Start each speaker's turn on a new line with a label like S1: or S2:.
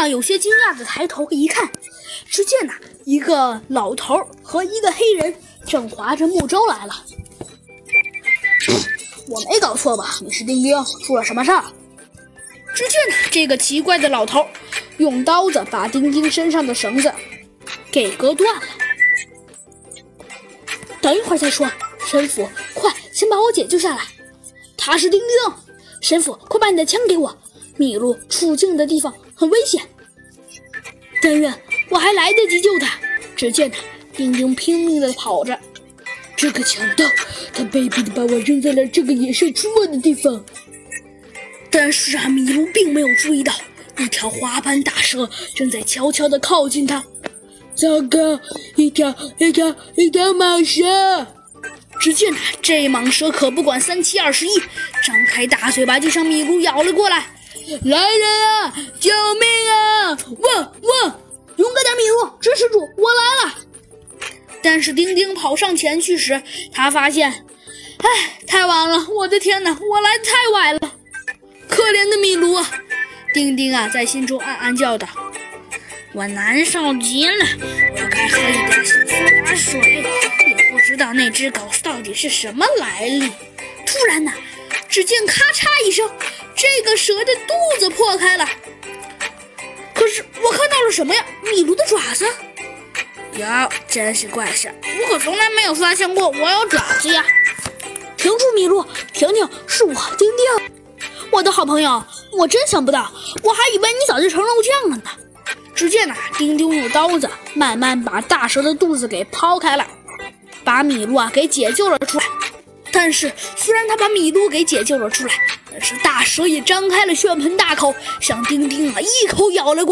S1: 啊有些惊讶的抬头一看，只见呐一个老头和一个黑人正划着木舟来了。我没搞错吧？你是丁丁，出了什么事儿？只见呐这个奇怪的老头用刀子把丁丁身上的绳子给割断了。等一会儿再说，神父，快先把我解救下来。他是丁丁，神父，快把你的枪给我。米露处境的地方很危险，但愿我还来得及救他。只见他丁丁拼命地跑着，这个强盗，他卑鄙地把我扔在了这个野兽出没的地方。但是啊，米卢并没有注意到，一条花斑大蛇正在悄悄地靠近他。糟糕，一条一条一条蟒蛇！只见他这蟒蛇可不管三七二十一，张开大嘴巴就向米卢咬了过来。来人啊！米露，支持住，我来了。但是丁丁跑上前去时，他发现，哎，太晚了！我的天哪，我来的太晚了！可怜的米卢啊！丁丁啊，在心中暗暗叫道：“我难受极了，我该喝一点苏打水。也不知道那只狗到底是什么来历。”突然呢，只见咔嚓一声。这个蛇的肚子破开了，可是我看什么呀？米卢的爪子。哟，真是怪事，我可从来没有发现过我有爪子呀！停住，米卢，婷婷，是我，丁丁，我的好朋友。我真想不到，我还以为你早就成肉酱了呢。只见呐，丁丁用刀子慢慢把大蛇的肚子给剖开了，把米露啊给解救了出来。但是，虽然他把米露给解救了出来，但是大蛇也张开了血盆大口，向丁丁啊一口咬了过。